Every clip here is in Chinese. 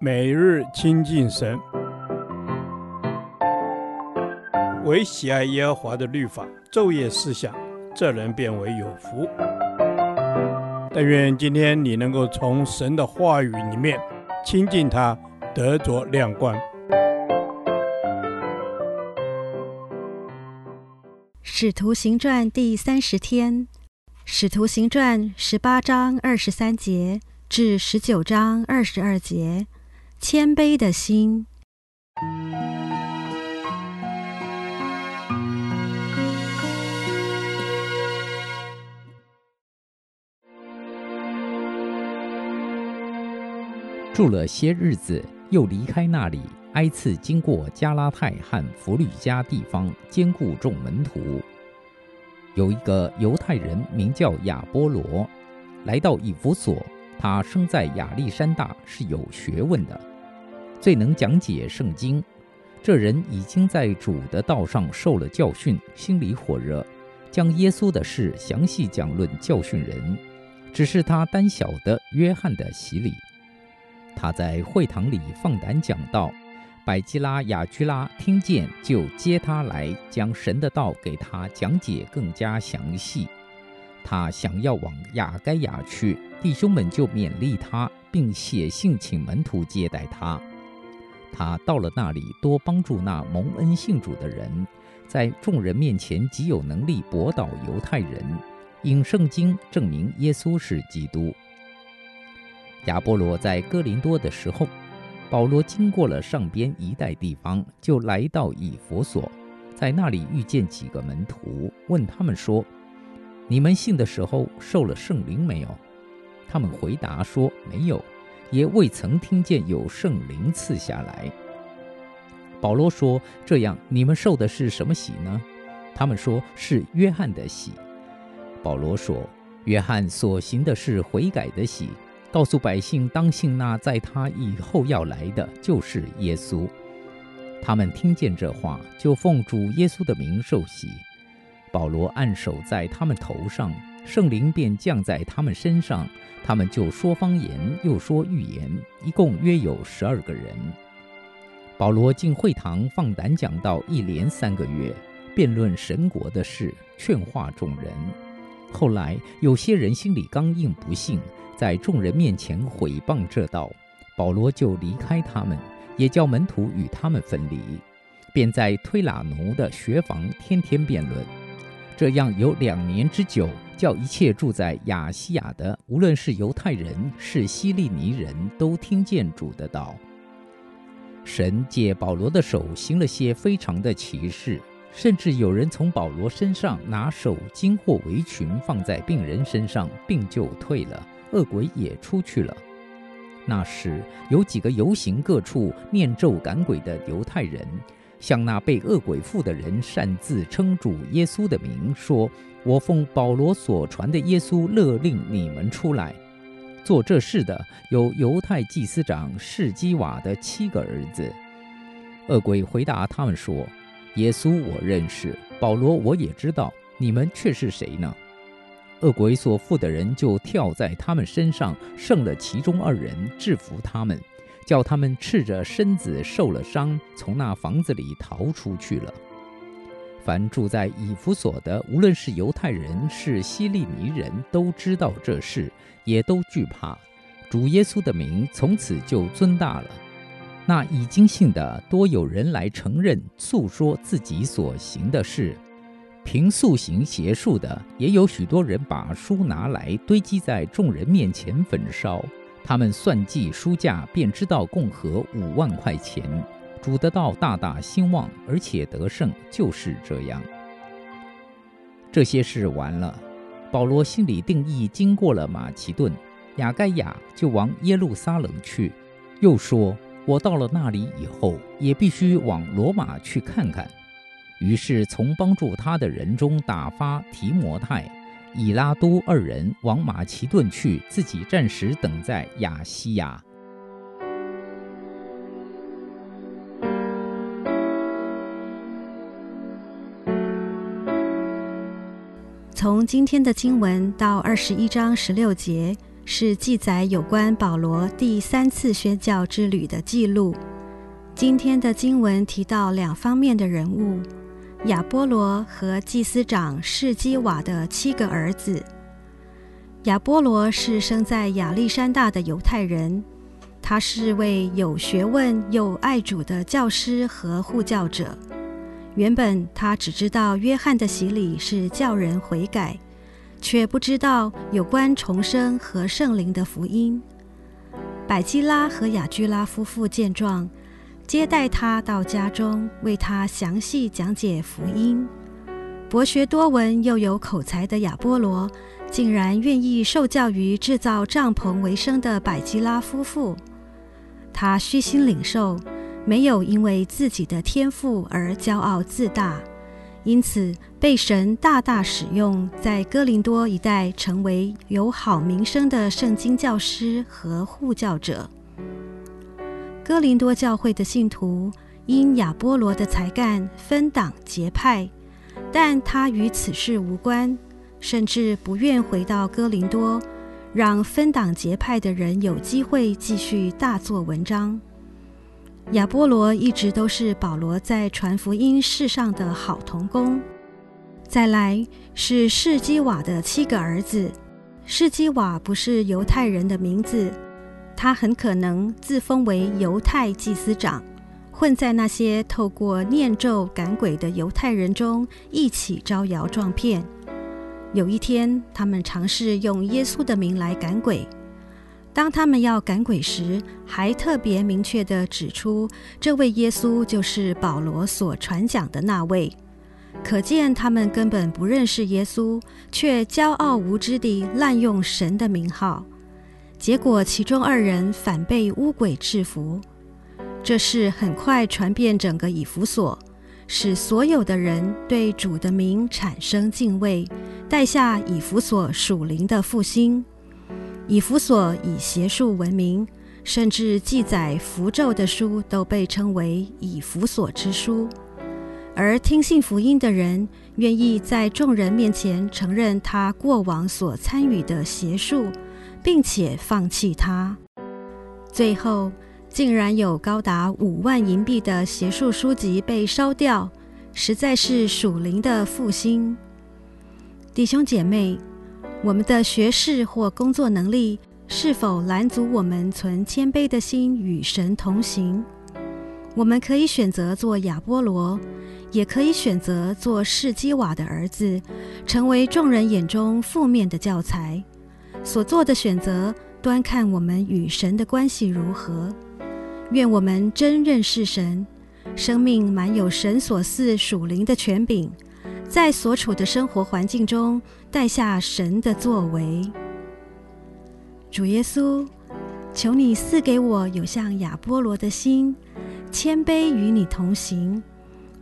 每日亲近神，唯喜爱耶和华的律法，昼夜思想，这人便为有福。但愿今天你能够从神的话语里面亲近他，得着亮光。使徒行传第三十天，使徒行传十八章二十三节至十九章二十二节。谦卑的心。住了些日子，又离开那里，挨次经过加拉太和弗吕家地方，兼顾众门徒。有一个犹太人名叫亚波罗，来到以弗所，他生在亚历山大，是有学问的。最能讲解圣经，这人已经在主的道上受了教训，心里火热，将耶稣的事详细讲论教训人。只是他单晓得约翰的洗礼。他在会堂里放胆讲道，百基拉、亚居拉听见，就接他来，将神的道给他讲解更加详细。他想要往亚该亚去，弟兄们就勉励他，并写信请门徒接待他。他到了那里，多帮助那蒙恩信主的人，在众人面前极有能力驳倒犹太人，引圣经证明耶稣是基督。亚波罗在哥林多的时候，保罗经过了上边一带地方，就来到以弗所，在那里遇见几个门徒，问他们说：“你们信的时候受了圣灵没有？”他们回答说：“没有。”也未曾听见有圣灵赐下来。保罗说：“这样，你们受的是什么洗呢？”他们说：“是约翰的洗。”保罗说：“约翰所行的是悔改的洗，告诉百姓当信那在他以后要来的，就是耶稣。”他们听见这话，就奉主耶稣的名受洗。保罗按手在他们头上。圣灵便降在他们身上，他们就说方言，又说预言，一共约有十二个人。保罗进会堂放胆讲道，一连三个月，辩论神国的事，劝化众人。后来有些人心里刚硬，不信，在众人面前毁谤这道，保罗就离开他们，也叫门徒与他们分离，便在推喇奴的学房天天辩论。这样有两年之久。叫一切住在亚细亚的，无论是犹太人是希利尼人，都听见主的道。神借保罗的手行了些非常的奇事，甚至有人从保罗身上拿手巾或围裙放在病人身上，病就退了，恶鬼也出去了。那时有几个游行各处念咒赶鬼的犹太人。向那被恶鬼附的人擅自称主耶稣的名，说：“我奉保罗所传的耶稣勒令你们出来。”做这事的有犹太祭司长士基瓦的七个儿子。恶鬼回答他们说：“耶稣我认识，保罗我也知道，你们却是谁呢？”恶鬼所附的人就跳在他们身上，胜了其中二人，制服他们。叫他们赤着身子受了伤，从那房子里逃出去了。凡住在以弗所的，无论是犹太人是希利尼人，都知道这事，也都惧怕。主耶稣的名从此就尊大了。那已经信的，多有人来承认，诉说自己所行的事。凭素行邪术的，也有许多人把书拿来堆积在众人面前焚烧。他们算计书价，便知道共合五万块钱。主的道大大兴旺，而且得胜，就是这样。这些事完了，保罗心里定义，经过了马其顿、亚该亚，就往耶路撒冷去。又说：“我到了那里以后，也必须往罗马去看看。”于是从帮助他的人中打发提摩太。以拉都二人往马其顿去，自己暂时等在亚细亚。从今天的经文到二十一章十六节，是记载有关保罗第三次宣教之旅的记录。今天的经文提到两方面的人物：亚波罗和祭司长士基瓦的七个儿子。亚波罗是生在亚历山大的犹太人，他是位有学问又爱主的教师和护教者。原本他只知道约翰的洗礼是叫人悔改，却不知道有关重生和圣灵的福音。百基拉和亚居拉夫妇见状，接待他到家中，为他详细讲解福音。博学多闻又有口才的亚波罗，竟然愿意受教于制造帐篷为生的百基拉夫妇，他虚心领受，没有因为自己的天赋而骄傲自大，因此被神大大使用，在哥林多一带成为有好名声的圣经教师和护教者。哥林多教会的信徒因亚波罗的才干分党结派，但他与此事无关。甚至不愿回到哥林多，让分党结派的人有机会继续大做文章。亚波罗一直都是保罗在传福音事上的好同工。再来是士基瓦的七个儿子，士基瓦不是犹太人的名字，他很可能自封为犹太祭司长，混在那些透过念咒赶鬼的犹太人中，一起招摇撞骗。有一天，他们尝试用耶稣的名来赶鬼。当他们要赶鬼时，还特别明确地指出，这位耶稣就是保罗所传讲的那位。可见他们根本不认识耶稣，却骄傲无知地滥用神的名号。结果，其中二人反被巫鬼制服。这事很快传遍整个以弗所。使所有的人对主的名产生敬畏，带下以弗所属灵的复兴。以弗所以邪术闻名，甚至记载符咒的书都被称为以弗所之书。而听信福音的人愿意在众人面前承认他过往所参与的邪术，并且放弃它。最后。竟然有高达五万银币的邪术书籍被烧掉，实在是属灵的复兴。弟兄姐妹，我们的学识或工作能力是否拦阻我们存谦卑的心与神同行？我们可以选择做亚波罗，也可以选择做释基瓦的儿子，成为众人眼中负面的教材。所做的选择，端看我们与神的关系如何。愿我们真认识神，生命满有神所赐属灵的权柄，在所处的生活环境中带下神的作为。主耶稣，求你赐给我有像亚波罗的心，谦卑与你同行，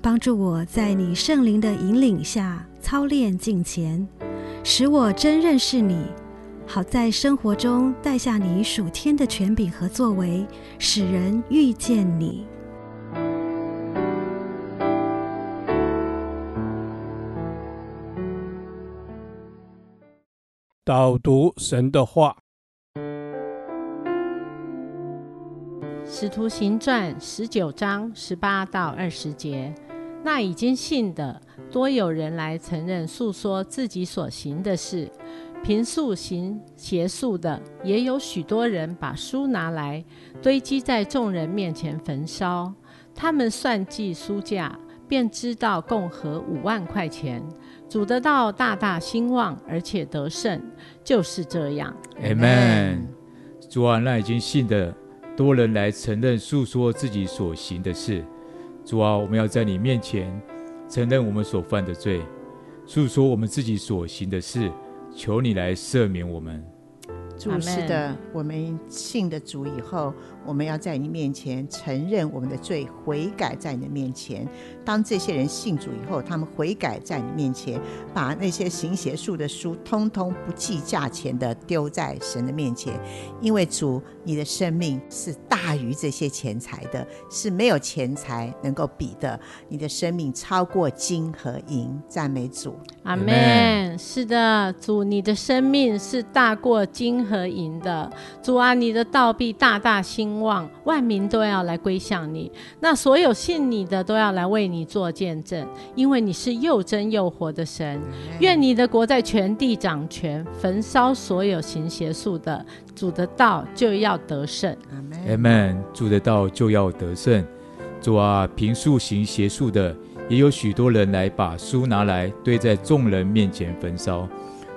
帮助我在你圣灵的引领下操练敬虔，使我真认识你。好在生活中带下你属天的权柄和作为，使人遇见你。导读神的话，《使徒行传》十九章十八到二十节，那已经信的多有人来承认诉说自己所行的事。平素行邪术的，也有许多人把书拿来堆积在众人面前焚烧。他们算计书价，便知道共合五万块钱。主得到大大兴旺，而且得胜，就是这样。阿门。主啊，那已经信的多人来承认诉说自己所行的事。主啊，我们要在你面前承认我们所犯的罪，诉说我们自己所行的事。求你来赦免我们。主是的，我们信的主以后，我们要在你面前承认我们的罪，悔改在你的面前。当这些人信主以后，他们悔改在你面前，把那些行邪术的书，通通不计价钱的丢在神的面前，因为主，你的生命是大大于这些钱财的，是没有钱财能够比的。你的生命超过金和银，赞美主，阿门。是的，主，你的生命是大过金和银的。主啊，你的道必大大兴旺，万民都要来归向你。那所有信你的都要来为你做见证，因为你是又真又活的神。愿你的国在全地掌权，焚烧所有行邪术的。主的道就要得胜，阿门。主的道就要得胜。主啊，平素行邪术的，也有许多人来把书拿来堆在众人面前焚烧。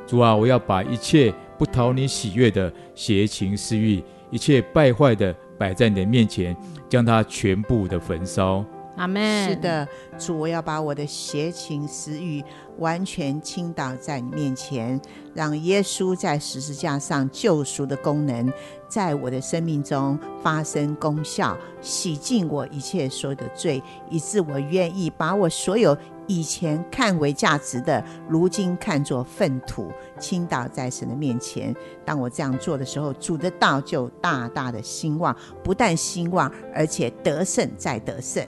主啊，我要把一切不讨你喜悦的邪情私欲，一切败坏的摆在你的面前，将它全部的焚烧。阿门。是的，主，我要把我的邪情私欲完全倾倒在你面前，让耶稣在十字架上救赎的功能，在我的生命中发生功效，洗净我一切所有的罪，以致我愿意把我所有以前看为价值的，如今看作粪土，倾倒在神的面前。当我这样做的时候，主的道就大大的兴旺，不但兴旺，而且得胜再得胜。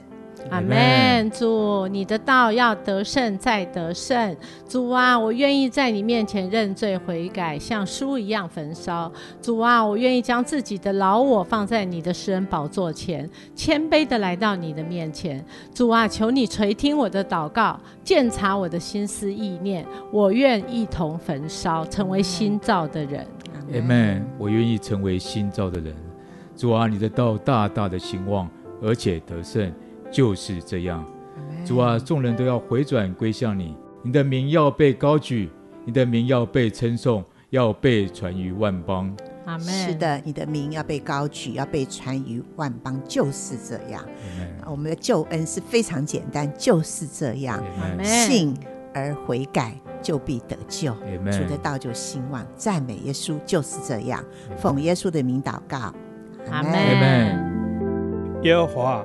阿门，主，你的道要得胜再得胜。主啊，我愿意在你面前认罪悔改，像书一样焚烧。主啊，我愿意将自己的老我放在你的施恩宝座前，谦卑的来到你的面前。主啊，求你垂听我的祷告，鉴察我的心思意念，我愿一同焚烧，成为新造的人。阿门，我愿意成为新造的人。主啊，你的道大大的兴旺，而且得胜。就是这样，主啊，众人都要回转归向你，你的名要被高举，你的名要被称颂，要被传于万邦。阿门。是的，你的名要被高举，要被传于万邦，就是这样。我们的救恩是非常简单，就是这样。信而悔改，就必得救。主的道就兴旺，赞美耶稣，就是这样。奉耶稣的名祷告，阿门。耶和华。